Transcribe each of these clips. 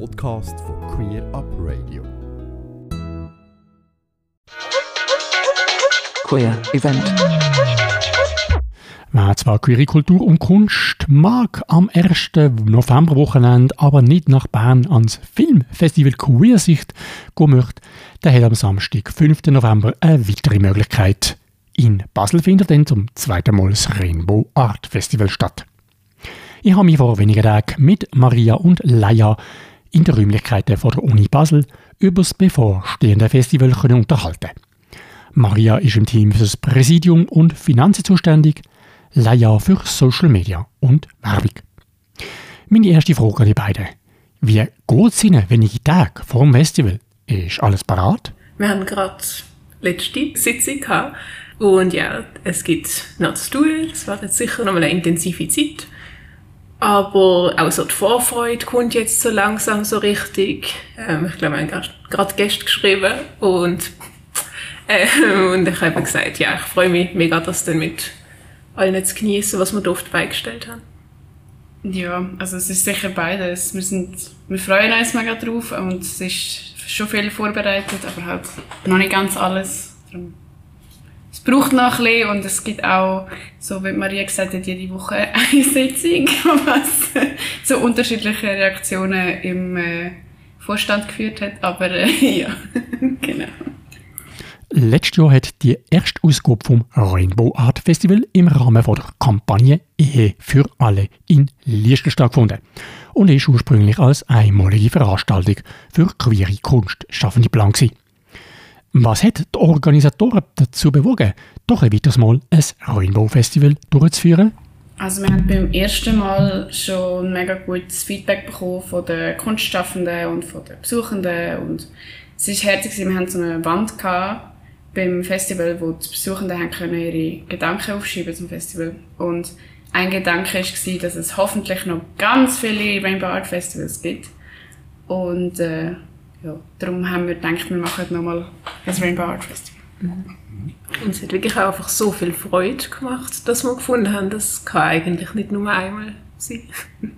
Podcast von Queer Up Radio. Queer Event. Wer zwar queere Kultur und Kunst mag, am 1. Novemberwochenende aber nicht nach Bern ans Filmfestival Queersicht gehen möchte, der hat am Samstag, 5. November, eine weitere Möglichkeit. In Basel findet dann zum zweiten Mal das Rainbow Art Festival statt. Ich habe mich vor wenigen Tagen mit Maria und Leia in den Räumlichkeiten der Uni Basel über das bevorstehende Festival können unterhalten. Maria ist im Team für das Präsidium und Finanzen zuständig, Leia für Social Media und Werbung. Meine erste Frage an die beiden. Wie geht es Ihnen wenige Tage vor dem Festival? Ist alles parat? Wir haben gerade letzte Sitzung gehabt und ja, es gibt noch zu tun. Es wird jetzt sicher noch eine intensive Zeit. Aber auch so die Vorfreude kommt jetzt so langsam so richtig. Ähm, ich glaube, wir haben gerade Gäste geschrieben und, äh, und ich habe gesagt, ja, ich freue mich mega, das dann mit allen zu genießen, was wir dort beigestellt haben. Ja, also es ist sicher beides. Wir, sind, wir freuen uns mega drauf und es ist schon viel vorbereitet, aber halt noch nicht ganz alles. Darum braucht noch ein bisschen und es gibt auch, so wie Maria gesagt hat, jede Woche eine Sitzung, was zu unterschiedlichen Reaktionen im äh, Vorstand geführt hat. Aber äh, ja, genau. Letztes Jahr hat die erste Ausgabe vom Rainbow Art Festival im Rahmen von der Kampagne Ehe für alle in Liestel stattgefunden und ist ursprünglich als einmalige Veranstaltung für queere Kunstschaffende geplant gewesen. Was hat die Organisatoren dazu bewogen, doch ein weiteres Mal ein Rainbow Festival durchzuführen? Also wir haben beim ersten Mal schon mega gutes Feedback bekommen von den Kunstschaffenden und von den Besuchenden und es ist herzig, wir hatten so eine Wand beim Festival, wo die Besuchenden haben können ihre Gedanken aufschreiben zum Festival. Und ein Gedanke war, dass es hoffentlich noch ganz viele Rainbow Art Festivals gibt. Und äh, ja, darum haben wir gedacht, wir machen nochmal das Rainbow Art Festival. Mhm. Und es hat wirklich auch einfach so viel Freude gemacht, dass wir gefunden haben, das kann eigentlich nicht nur einmal sein.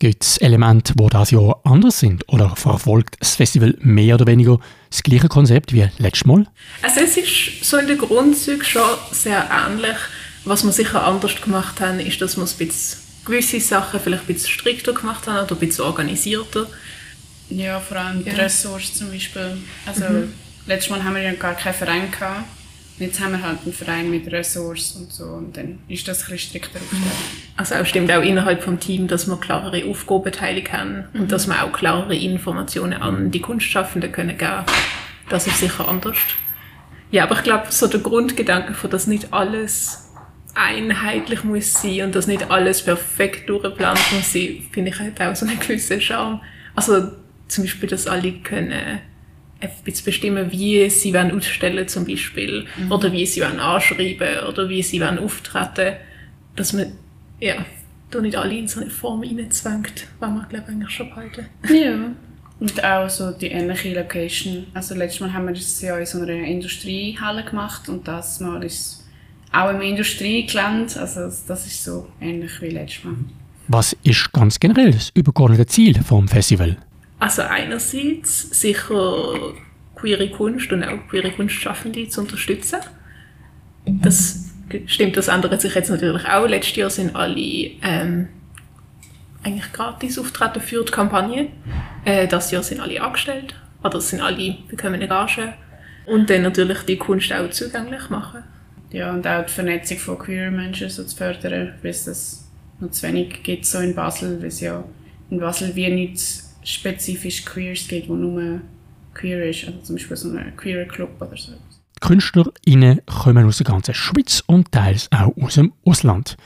Gibt es Elemente, die das Jahr anders sind? Oder verfolgt das Festival mehr oder weniger das gleiche Konzept wie letztes Mal? Also es ist so in den Grundzügen schon sehr ähnlich. Was wir sicher anders gemacht haben, ist, dass wir ein bisschen gewisse Sachen vielleicht ein bisschen strikter gemacht haben oder ein bisschen organisierter. Ja, vor allem die ja. Ressorts zum Beispiel. Also mhm. Letztes Mal haben wir ja gar keinen Verein gehabt. Jetzt haben wir halt einen Verein mit Ressource und so und dann ist das ein bisschen strikter aufgestellt. Also auch stimmt auch innerhalb vom Team, dass wir klarere Aufgabenteilung haben mhm. und dass wir auch klarere Informationen an die Kunstschaffenden können geben. Das ist sicher anders. Ja, aber ich glaube, so der Grundgedanke von, dass nicht alles einheitlich muss sein und dass nicht alles perfekt durchgeplant muss sein, finde ich halt auch so einen gewissen Charme. Also zum Beispiel, dass alle können jetzt bestimmen, wie sie wollen ausstellen zum Beispiel mhm. oder wie sie wollen anschreiben oder wie sie wollen auftreten, dass man ja da nicht alle in so eine Form reinzwängt, was man glaube ich eigentlich schon behalten. Ja. Und auch so die ähnliche Location. Also letztes Mal haben wir das ja in so einer Industriehalle gemacht und das Mal ist auch im Industriegelände. Also das ist so ähnlich wie letztes Mal. Was ist ganz generell das übergeordnete Ziel vom Festival? Also einerseits sicher queere Kunst und auch queere Kunstschaffende zu unterstützen. Das stimmt, das ändert sich jetzt natürlich auch. Letztes Jahr sind alle ähm, eigentlich gratis auftreten für die Kampagne. Äh, das Jahr sind alle angestellt. Oder sind alle bekommen eine Gage. Und dann natürlich die Kunst auch zugänglich machen. Ja, und auch die Vernetzung von queer Menschen so zu fördern, weil es das noch zu wenig gibt so in Basel, weil es ja in Basel wie nichts spezifisch Queers gibt, wo nur queer ist, also zum Beispiel so ein queer Club oder so. Die KünstlerInnen kommen aus der ganzen Schweiz und teils auch aus dem Ausland.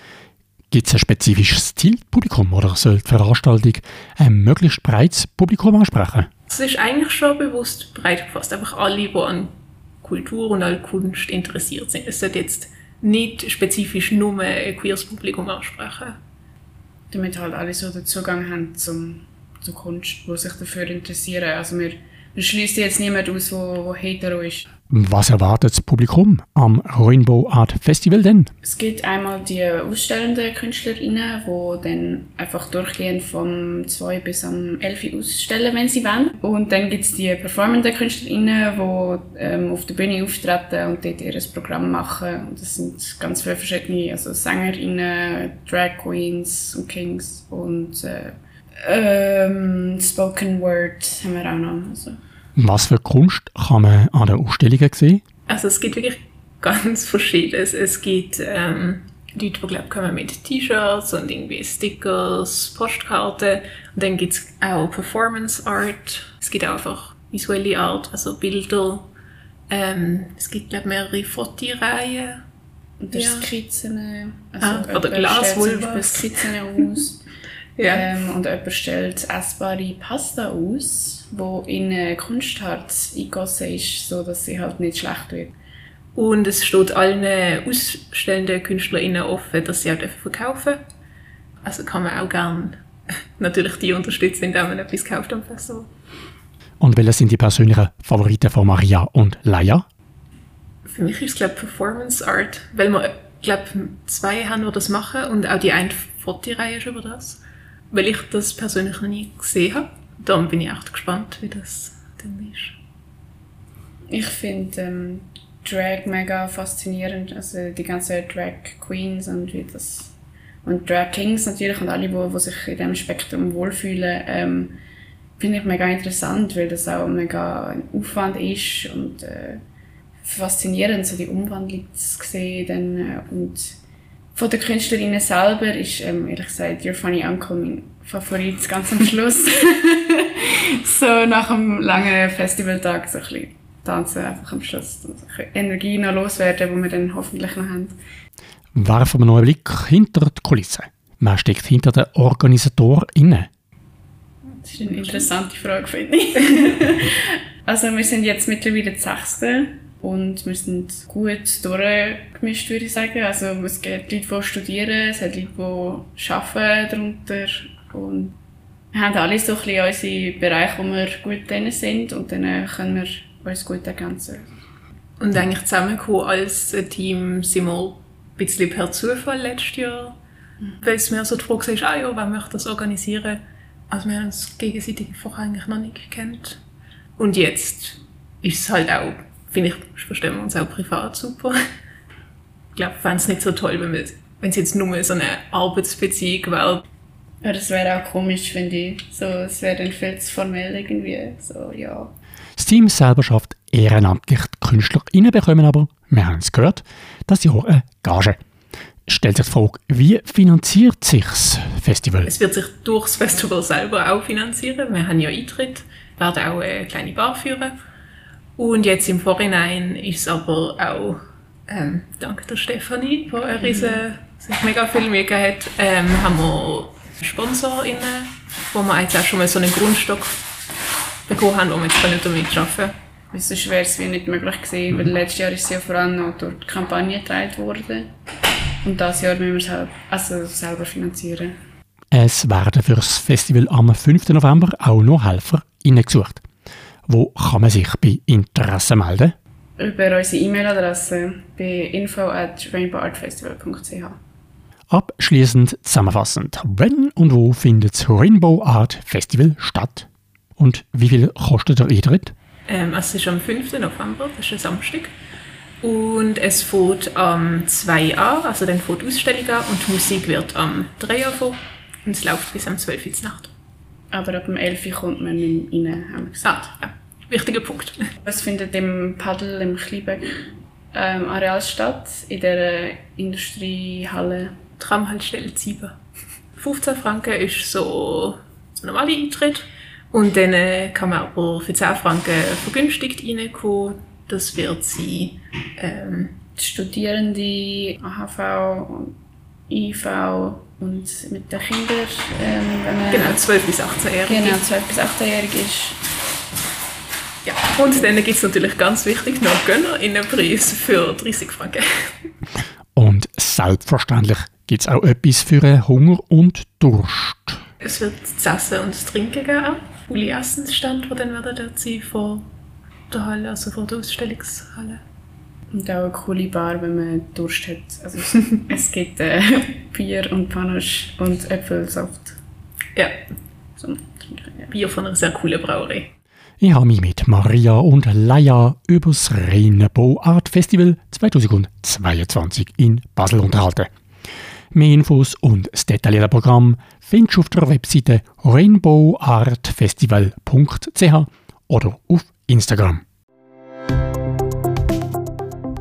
Gibt es ein spezifisches Zielpublikum oder soll die Veranstaltung ein möglichst breites Publikum ansprechen? Es ist eigentlich schon bewusst breit gefasst. Einfach alle, die an Kultur und an Kunst interessiert sind. Es sollte jetzt nicht spezifisch nur ein queeres Publikum ansprechen. Damit halt alle so den Zugang haben zum zur Kunst, die sich dafür interessieren. Also wir, wir schließen jetzt niemand aus, der hetero ist. Was erwartet das Publikum am Rainbow Art Festival denn? Es gibt einmal die ausstellenden KünstlerInnen, die dann einfach durchgehend vom 2 bis am 11 Uhr ausstellen, wenn sie wollen. Und dann gibt es die performenden KünstlerInnen, die ähm, auf der Bühne auftreten und dort ihr Programm machen. Und das sind ganz viele verschiedene also SängerInnen, Drag Queens und Kings und äh, ähm, Spoken Word haben wir auch noch. Also. Was für Kunst kann man an den Ausstellungen sehen? Also es gibt wirklich ganz verschiedenes. Es gibt ähm, Leute, die kommen mit T-Shirts und irgendwie Stickers, Postkarten. Und dann gibt es auch Performance Art. Es gibt auch einfach visuelle Art, also Bilder. Ähm, es gibt glaube mehrere Fotoreihen. Und ja. Skizzen. Also ah, oder Glasvulva. Skizzen aus. ja. Ähm, und jemand stellt essbare Pasta aus wo in Kunstharz eingegossen ist, so dass sie halt nicht schlecht wird. Und es steht allen ausstellenden KünstlerInnen offen, dass sie auch verkaufen dürfen. Also kann man auch gerne natürlich die unterstützen, indem man etwas kauft am Festival. Und welche sind die persönlichen Favoriten von Maria und Laia? Für mich ist es, glaube Performance Art, weil wir, glaube zwei haben, die das machen und auch die eine Fotoreihe ist über das. Weil ich das persönlich noch nie gesehen habe darum bin ich echt gespannt, wie das dann ist. Ich finde ähm, Drag mega faszinierend, also die ganzen Drag Queens und wie das und Drag Kings natürlich und alle, die, sich in diesem Spektrum wohlfühlen, ähm, finde ich mega interessant, weil das auch mega ein Aufwand ist und äh, faszinierend, so die Umwandlung zu sehen dann, äh, und von den Künstlerinnen selber ist ähm, ehrlich gesagt Your Funny Uncle mein Favorit ganz am Schluss. so nach einem langen Festivaltag so ein bisschen tanzen einfach am Schluss. Und Energie noch loswerden, die wir dann hoffentlich noch haben. Werfen wir noch einen Blick hinter die Kulissen. Wer steckt hinter den OrganisatorInnen? Das ist eine interessante Frage, finde ich. also wir sind jetzt mittlerweile die Sechste und wir sind gut durchgemischt, würde ich sagen. Also es gibt Leute, die studieren, es hat Leute, die arbeiten darunter und wir haben alle so ein bisschen unsere Bereiche, wo wir gut drin sind und dann können wir uns gut ergänzen. Und eigentlich zusammengekommen als Team sind wir ein bisschen per Zufall letztes Jahr, mhm. weil es mir so die Frage ist, ah ja, wer möchte das organisieren? Also wir haben uns gegenseitig vorher eigentlich noch nicht gekannt. Und jetzt ist es halt auch, finde ich, verstehen wir uns auch privat super. Ich glaube, ich fände es nicht so toll, wenn, wenn es jetzt nur so eine Arbeitsbeziehung wäre. Ja, das wäre auch komisch, finde ich. So, es wäre dann viel zu formell irgendwie. So, ja. Das Team selber schafft ehrenamtlich die KünstlerInnen bekommen aber, wir haben es gehört, das Jahr eine Gage. Stellt sich die Frage, wie finanziert sich das Festival? Es wird sich durch das Festival selber auch finanzieren. Wir haben ja Eintritt, werden auch eine kleine Bar führen. Und jetzt im Vorhinein ist es aber auch, ähm, dank der Stefanie, die eine riesen, sich mega viel Mühe gegeben hat, ähm, haben wir SponsorInnen, wo wir jetzt auch schon mal so einen Grundstock bekommen haben, wo wir jetzt damit arbeiten können. Weil sonst wäre es nicht möglich gewesen, weil letztes Jahr ist sie ja vor allem noch durch die Kampagne getragen worden. Und dieses Jahr müssen wir es halt, also selber finanzieren. Es werden für das Festival am 5. November auch noch Helfer gesucht. Wo kann man sich bei Interesse melden? Über unsere E-Mail-Adresse bei info at rainbowartfestival.ch. Abschließend zusammenfassend, wenn und wo findet das Rainbow Art Festival statt? Und wie viel kostet der Eintritt? Ähm, es ist am 5. November, das ist ein Samstag. Und es fährt am 2 an, also dann fährt die Ausstellung an und die Musik wird am 3 Uhr vor und es läuft bis am 12 Uhr Nacht. Aber ab dem 11 Uhr kommt man nicht mehr rein, haben wir gesagt. Ah, ja. Wichtiger Punkt. Es findet im Paddel im Kleinbeck ähm, Areal statt, in der Industriehalle Tramhaltestelle Zieber. 15 Franken ist so der normale Eintritt. Und dann äh, kann man aber für 10 Franken vergünstigt reinkommen. Das wird sein ähm, Studierende, AHV und IV und mit den Kindern. Ähm, genau, 12 bis 18-Jährige. Genau, 12 bis 18-Jährige ist. Ja, und dann gibt es natürlich ganz wichtig noch Gönnerinnenpreis für 30 Franken. Und selbstverständlich gibt es auch etwas für Hunger und Durst. Es wird zu essen und zu trinken geben. Uli Essensstand, der dann werden dort sein von der Halle, also vor der Ausstellungshalle. Und auch eine coole Bar, wenn man Durst hat. Also es, es gibt äh, Bier und Panache und Äpfelsaft. Ja, So. Bier von einer sehr coolen Brauerei. Ich habe mich mit Maria und Laia über das Rainbow Art Festival 2022 in Basel unterhalten. Mehr Infos und das detaillierte Programm findest du auf der Webseite rainbowartfestival.ch oder auf Instagram.